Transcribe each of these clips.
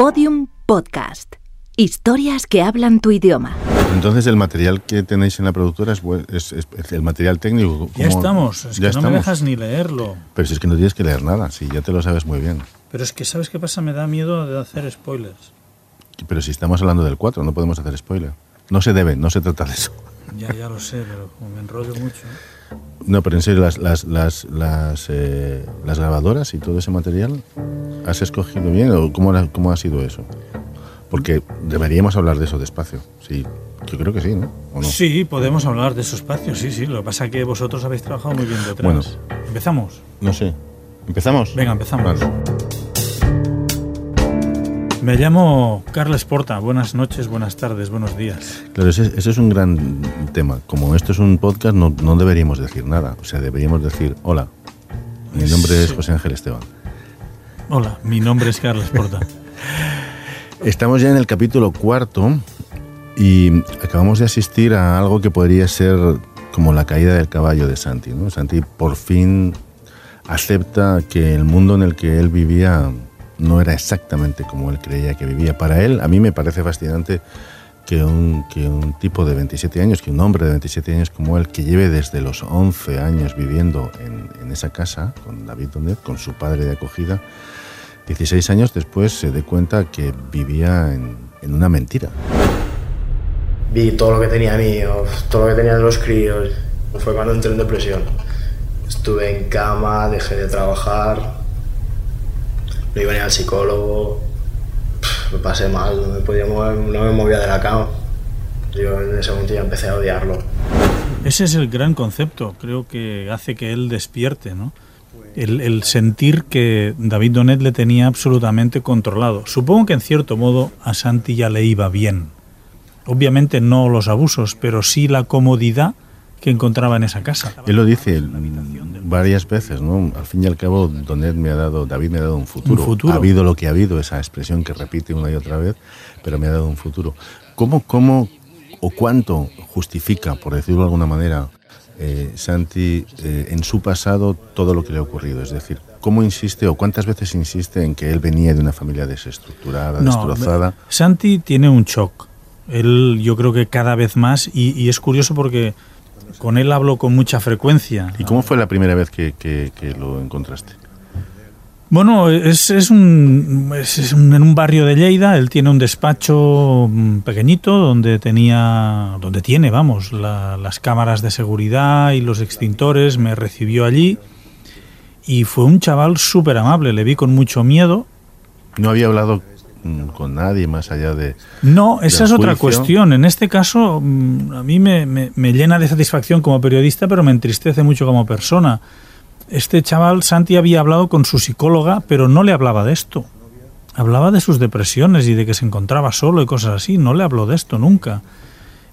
Podium Podcast. Historias que hablan tu idioma. Entonces, el material que tenéis en la productora es, es- es- es el material técnico. Ya ¿cómo- estamos, es ya que no me dejas ni leerlo. Pero si es que no tienes que leer nada, si ya te lo sabes muy bien. Pero es que, ¿sabes qué pasa? Me da miedo de hacer spoilers. Pero si estamos hablando del 4, no podemos hacer spoiler. No se debe, no se trata de eso. Ya, ya lo sé, pero como me enrollo mucho. No, pero en serio, las, las, las, las, eh, las grabadoras y todo ese material, ¿has escogido bien o cómo, cómo ha sido eso? Porque deberíamos hablar de eso despacio. Sí, yo creo que sí, ¿no? ¿O no? Sí, podemos hablar de esos espacios, sí, sí. Lo que pasa es que vosotros habéis trabajado muy bien detrás. Bueno. ¿Empezamos? No sé. ¿Empezamos? Venga, empezamos. Vale. Me llamo Carles Porta. Buenas noches, buenas tardes, buenos días. Claro, ese, ese es un gran tema. Como esto es un podcast, no, no deberíamos decir nada. O sea, deberíamos decir, hola, mi nombre es. José Ángel Esteban. Hola, mi nombre es Carles Porta. Estamos ya en el capítulo cuarto y acabamos de asistir a algo que podría ser como la caída del caballo de Santi. ¿no? Santi por fin acepta que el mundo en el que él vivía no era exactamente como él creía que vivía. Para él, a mí me parece fascinante que un, que un tipo de 27 años, que un hombre de 27 años como él, que lleve desde los 11 años viviendo en, en esa casa con David Donet, con su padre de acogida, 16 años después se dé cuenta que vivía en, en una mentira. vi todo lo que tenía mío, todo lo que tenía de los críos. Fue cuando entré en depresión. Estuve en cama, dejé de trabajar, no iba ni al psicólogo, me pasé mal, no me, podía mover, no me movía de la cama. Yo en ese momento ya empecé a odiarlo. Ese es el gran concepto, creo que hace que él despierte, ¿no? El, el sentir que David Donet le tenía absolutamente controlado. Supongo que en cierto modo a Santi ya le iba bien. Obviamente no los abusos, pero sí la comodidad que encontraba en esa casa. Él lo dice varias veces, ¿no? Al fin y al cabo, Donet me ha dado, David me ha dado un futuro. Un futuro. Ha habido lo que ha habido, esa expresión que repite una y otra vez, pero me ha dado un futuro. ¿Cómo, cómo o cuánto justifica, por decirlo de alguna manera, eh, Santi eh, en su pasado todo lo que le ha ocurrido? Es decir, ¿cómo insiste o cuántas veces insiste en que él venía de una familia desestructurada, No, destrozada? Santi tiene un shock. Él, yo creo que cada vez más, y, y es curioso porque con él hablo con mucha frecuencia. ¿Y cómo fue la primera vez que, que- que lo encontraste? Bueno, es, es un, es, un- en un barrio de Lleida. Él tiene un despacho mm, pequeñito donde tenía, donde tiene, vamos, la- las cámaras de seguridad y los extintores. Me recibió allí y fue un chaval súper amable. Le vi con mucho miedo. No había hablado con nadie más allá de... No, esa es otra cuestión. En este caso, mm, a mí me, me- me llena de satisfacción como periodista, pero me entristece mucho como persona. Este chaval, Santi, había hablado con su psicóloga, pero no le hablaba de esto. Hablaba de sus depresiones y de que se encontraba solo y cosas así. No le habló de esto nunca.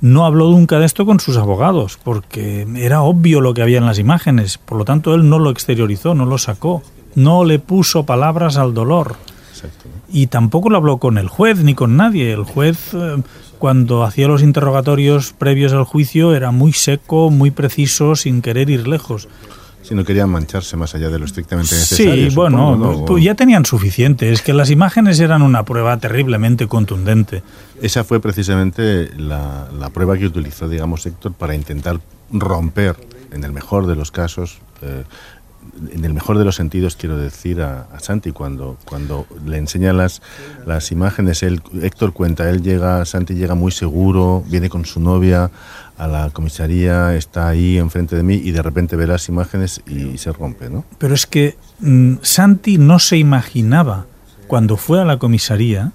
No habló nunca de esto con sus abogados, porque era obvio lo que había en las imágenes. Por lo tanto, él no lo exteriorizó, no lo sacó. No le puso palabras al dolor Y tampoco lo habló con el juez ni con nadie. El juez, eh, cuando hacía los interrogatorios previos al juicio, era muy seco, muy preciso, sin querer ir lejos. Si no querían mancharse más allá de lo estrictamente Sí, necesario. bueno, supongo, ¿no? pues ya tenían suficiente. Es que las imágenes eran una prueba terriblemente contundente. Esa fue precisamente la, la prueba que utilizó, digamos, Héctor para intentar romper, en el mejor de los casos, eh, en el mejor de los sentidos, quiero decir, a, Santi, cuando, cuando le enseña las, las imágenes, él, Héctor cuenta, él llega, Santi llega muy seguro, viene con su novia a la comisaría, está ahí enfrente de mí y de repente ve las imágenes y se rompe, ¿no? Pero es que mm, Santi no se imaginaba, cuando fue a la comisaría,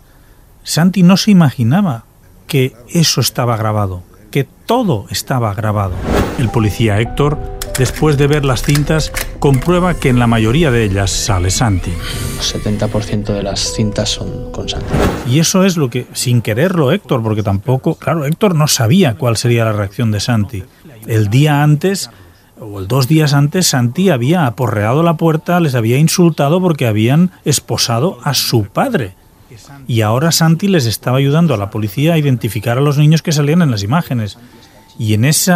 Santi no se imaginaba que eso estaba grabado, que todo estaba grabado. El policía Héctor, después de ver las cintas, comprueba que en la mayoría de ellas sale Santi. 70% de las cintas son con Santi. Y eso es lo que, sin quererlo Héctor, porque tampoco, claro, Héctor no sabía cuál sería la reacción de Santi. El día antes, o el dos días antes, Santi había aporreado la puerta, les había insultado porque habían esposado a su padre. Y ahora Santi les estaba ayudando a la policía a identificar a los niños que salían en las imágenes. Y en ese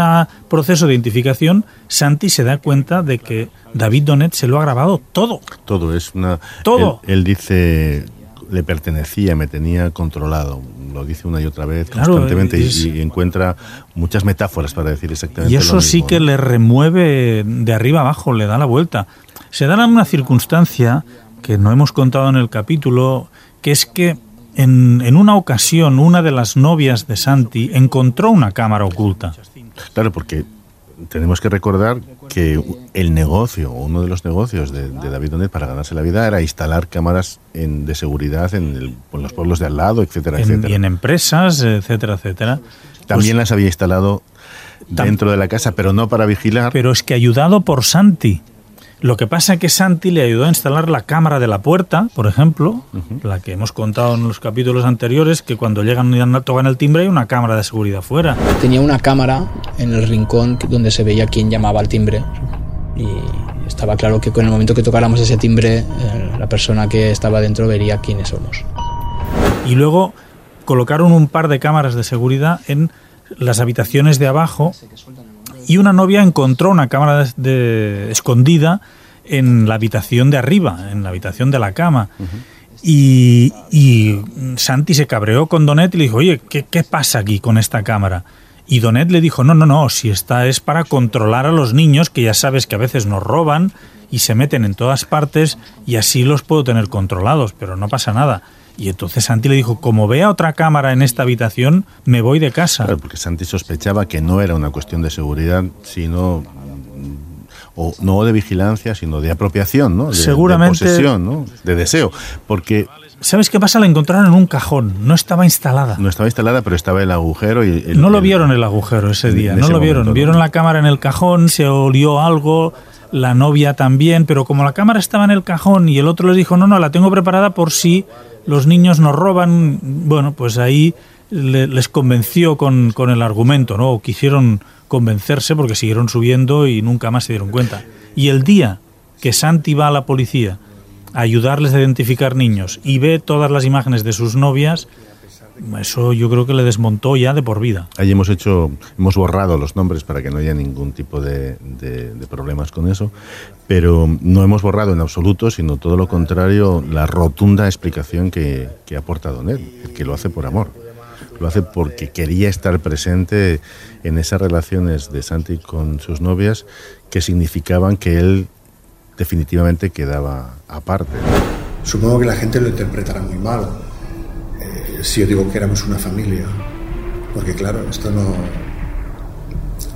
proceso de identificación, Santi se da cuenta de que David Donet se lo ha grabado todo. Todo es una. Todo. Él, él dice le pertenecía, me tenía controlado. Lo dice una y otra vez Claro, constantemente y- es- y, encuentra muchas metáforas para decir exactamente Y lo eso sí que ¿no? le remueve de arriba abajo, le da la vuelta. Se da una circunstancia que no hemos contado en el capítulo, que es que en, en una ocasión una de las novias de Santi encontró una cámara oculta. Claro, porque tenemos que recordar que el negocio, uno de los negocios de, de David Donet para ganarse la vida era instalar cámaras en- de seguridad en, el- en los pueblos de al lado, etcétera, En, etcétera. y en empresas, etcétera, etcétera. También Pues- las había instalado dentro de la casa, pero no para vigilar. Pero es que ayudado por Santi. Lo que pasa es que Santi le ayudó a instalar la cámara de la puerta, por ejemplo, la que hemos contado en los capítulos anteriores, que cuando llegan y tocan el timbre hay una cámara de seguridad fuera. Tenía una cámara en el rincón donde se veía quién llamaba al timbre. Y estaba claro que con el momento que tocáramos ese timbre, eh, la persona que estaba dentro vería quiénes somos. Y luego colocaron un par de cámaras de seguridad en las habitaciones de abajo y una novia encontró una cámara de, de- escondida en la habitación de arriba, en la habitación de la cama. Y, y Santi se cabreó con Donet y le dijo, oye, ¿qué, qué pasa aquí con esta cámara? Y Donet le dijo, no, no, no, si esta es para controlar a los niños, que ya sabes que a veces nos roban y se meten en todas partes y así los puedo tener controlados, pero no pasa nada. Y entonces Santi le dijo, como vea otra cámara en esta habitación, me voy de casa. Claro, porque Santi sospechaba que no era una cuestión de seguridad, sino mm, o no de vigilancia, sino de apropiación, ¿no? De, Seguramente- de posesión, ¿no? De deseo, porque ¿Sabes qué pasa? La encontraron en un cajón, no estaba instalada. no estaba instalada, pero estaba el agujero y el- no lo el- vieron el agujero ese día, no ese lo vieron. momento, ¿no? Vieron la cámara en el cajón, se olió algo, la novia también, pero como la cámara estaba en el cajón y el otro les dijo, no, no, la tengo preparada por si los niños nos roban, bueno, pues ahí le- les convenció con, con el argumento, ¿no? O quisieron convencerse porque siguieron subiendo y nunca más se dieron cuenta. Y el día que Santi va a la policía a ayudarles a identificar niños y ve todas las imágenes de sus novias, eso yo creo que le desmontó ya de por vida. Ahí hemos hecho, hemos borrado los nombres para que no haya ningún tipo de, de- de problemas con eso, pero no hemos borrado en absoluto, sino todo lo contrario, la rotunda explicación que, que aporta Donet, que lo hace por amor. Lo hace porque quería estar presente en esas relaciones de Santi con sus novias que significaban que él definitivamente quedaba aparte. Supongo que la gente lo interpretará muy mal si yo digo que éramos una familia, porque claro, esto no,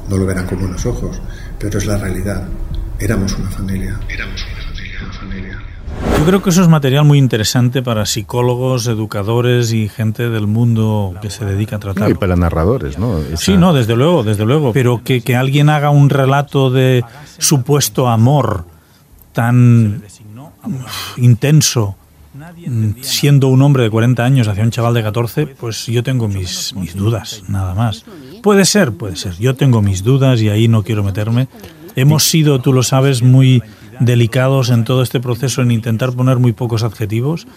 no lo verán con buenos ojos, pero es la realidad. Éramos una familia. Éramos una familia, una familia. Yo creo que eso es material muy interesante para psicólogos, educadores y gente del mundo que se dedica a No, tratar. y para narradores, ¿no? Esa- Sí, no, desde luego, desde luego. Pero que, que alguien haga un relato de supuesto amor tan intenso, siendo un hombre de 40 años hacia un chaval de 14, pues yo tengo mis, mis dudas, nada más. Puede ser, puede ser. Yo tengo mis dudas y ahí no quiero meterme. Hemos sido, tú lo sabes, muy delicados en todo este proceso en intentar poner muy pocos adjetivos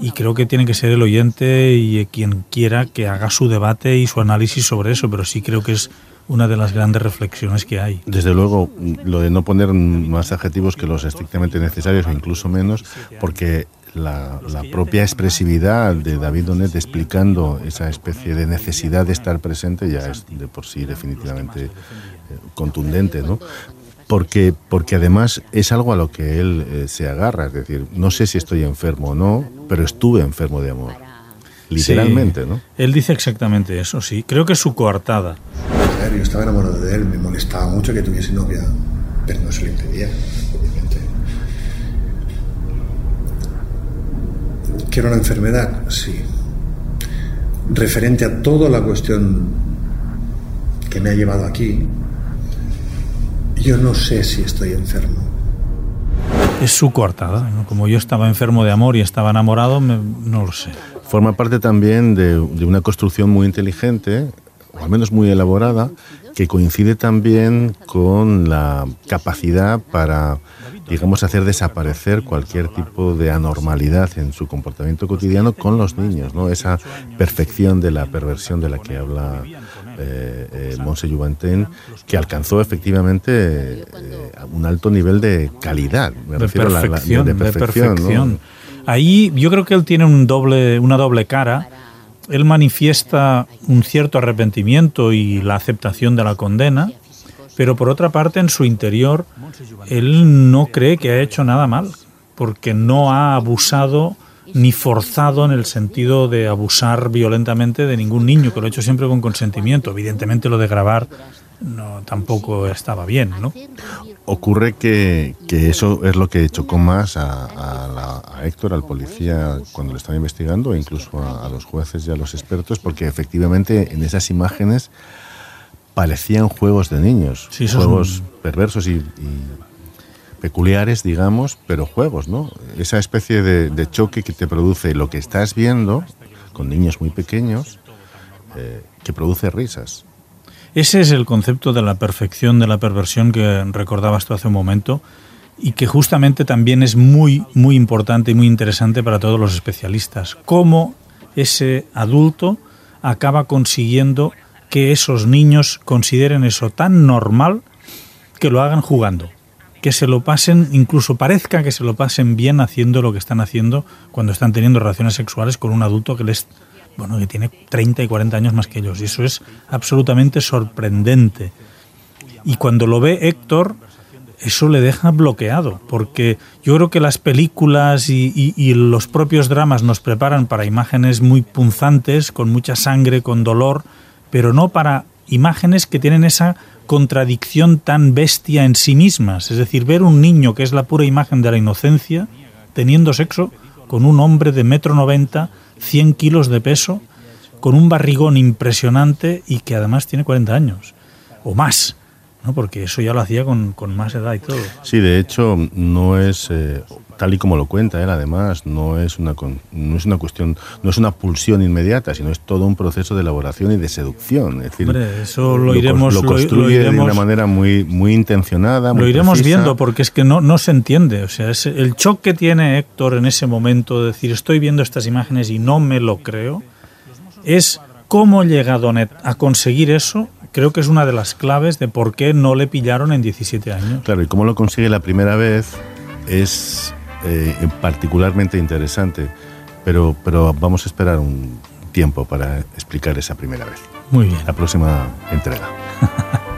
y creo que tiene que ser el oyente y quien quiera que haga su debate y su análisis sobre eso, pero sí creo que es una de las grandes reflexiones que hay. Desde luego, lo de no poner más adjetivos que los estrictamente necesarios o incluso menos, porque la, la propia expresividad de David Donet explicando esa especie de necesidad de estar presente ya es de por sí definitivamente eh, contundente, ¿no? Porque, porque además es algo a lo que él eh, se agarra, es decir, no sé si estoy enfermo o no, pero estuve enfermo de amor. Literalmente, Sí, ¿no? Él dice exactamente eso, sí. Creo que es su coartada. Yo estaba enamorado de él, me molestaba mucho que tuviese novia, pero no se lo impedía, ¿Que era una enfermedad? Sí. Referente a toda la cuestión que me ha llevado aquí, yo no sé si estoy enfermo. Es su coartada. ¿no? Como yo estaba enfermo de amor y estaba enamorado, me- no lo sé. Forma parte también de, de una construcción muy inteligente, o al menos muy elaborada, que coincide también con la capacidad para, digamos, hacer desaparecer cualquier tipo de anormalidad en su comportamiento cotidiano con los niños, ¿no? Esa perfección de la perversión de la que habla eh, eh, Monse Juventin, que alcanzó efectivamente eh, un alto nivel de calidad, me De refiero a la- la- perfección, de de perfección, ¿no? perfección. Ahí yo creo que él tiene un doble, una doble cara. Él manifiesta un cierto arrepentimiento y la aceptación de la condena, pero por otra parte en su interior él no cree que ha hecho nada mal, porque no ha abusado ni forzado en el sentido de abusar violentamente de ningún niño, que lo ha hecho siempre con consentimiento. Evidentemente lo de grabar no tampoco estaba bien, ¿no? Ocurre que, que eso es lo que chocó más a, a, la, a, Héctor, al policía, cuando lo estaba investigando, e incluso a, a, los jueces y a los expertos, porque efectivamente en esas imágenes parecían juegos de niños, sí, juegos un... perversos y, y, peculiares, digamos, pero juegos, ¿no? Esa especie de, de, choque que te produce lo que estás viendo con niños muy pequeños, eh, que produce risas. Ese es el concepto de la perfección de la perversión que recordabas tú hace un momento y que justamente también es muy, muy importante y muy interesante para todos los especialistas. Cómo ese adulto acaba consiguiendo que esos niños consideren eso tan normal que lo hagan jugando, que se lo pasen, incluso parezca que se lo pasen bien haciendo lo que están haciendo cuando están teniendo relaciones sexuales con un adulto que les bueno, que tiene 30 y 40 años más que ellos. Y eso es absolutamente sorprendente. Y cuando lo ve Héctor, eso le deja bloqueado, porque yo creo que las películas y, y, y, los propios dramas nos preparan para imágenes muy punzantes, con mucha sangre, con dolor, pero no para imágenes que tienen esa contradicción tan bestia en sí mismas. Es decir, ver un niño que es la pura imagen de la inocencia, teniendo sexo con un hombre de metro noventa 100 kilos de peso, con un barrigón impresionante y que además tiene 40 años o más. ¿No? porque eso ya lo hacía con, con, más edad y todo. Sí, de hecho, no es, eh, tal y como lo cuenta él, además, no es, una, no es una cuestión, no es una pulsión inmediata, sino es todo un proceso de elaboración y de seducción. Es decir, Hombre, eso lo, iremos, lo, construye lo iremos, de una manera muy, muy intencionada. Muy lo iremos precisa. viendo, porque es que no, no se entiende. O sea, es el choque que tiene Héctor en ese momento de decir, estoy viendo estas imágenes y no me lo creo, es cómo llega Donet a conseguir eso creo que es una de las claves de por qué no le pillaron en 17 años. Claro, y cómo lo consigue la primera vez es eh, particularmente interesante, pero, pero vamos a esperar un tiempo para explicar esa primera vez. Muy bien. La próxima entrega.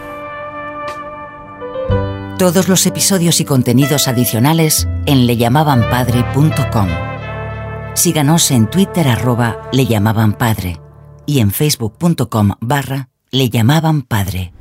Todos los episodios y contenidos adicionales en leyamabanpadre.com. Síganos en Twitter arroba leyamabanpadre y en facebook.com barra le llamaban padre.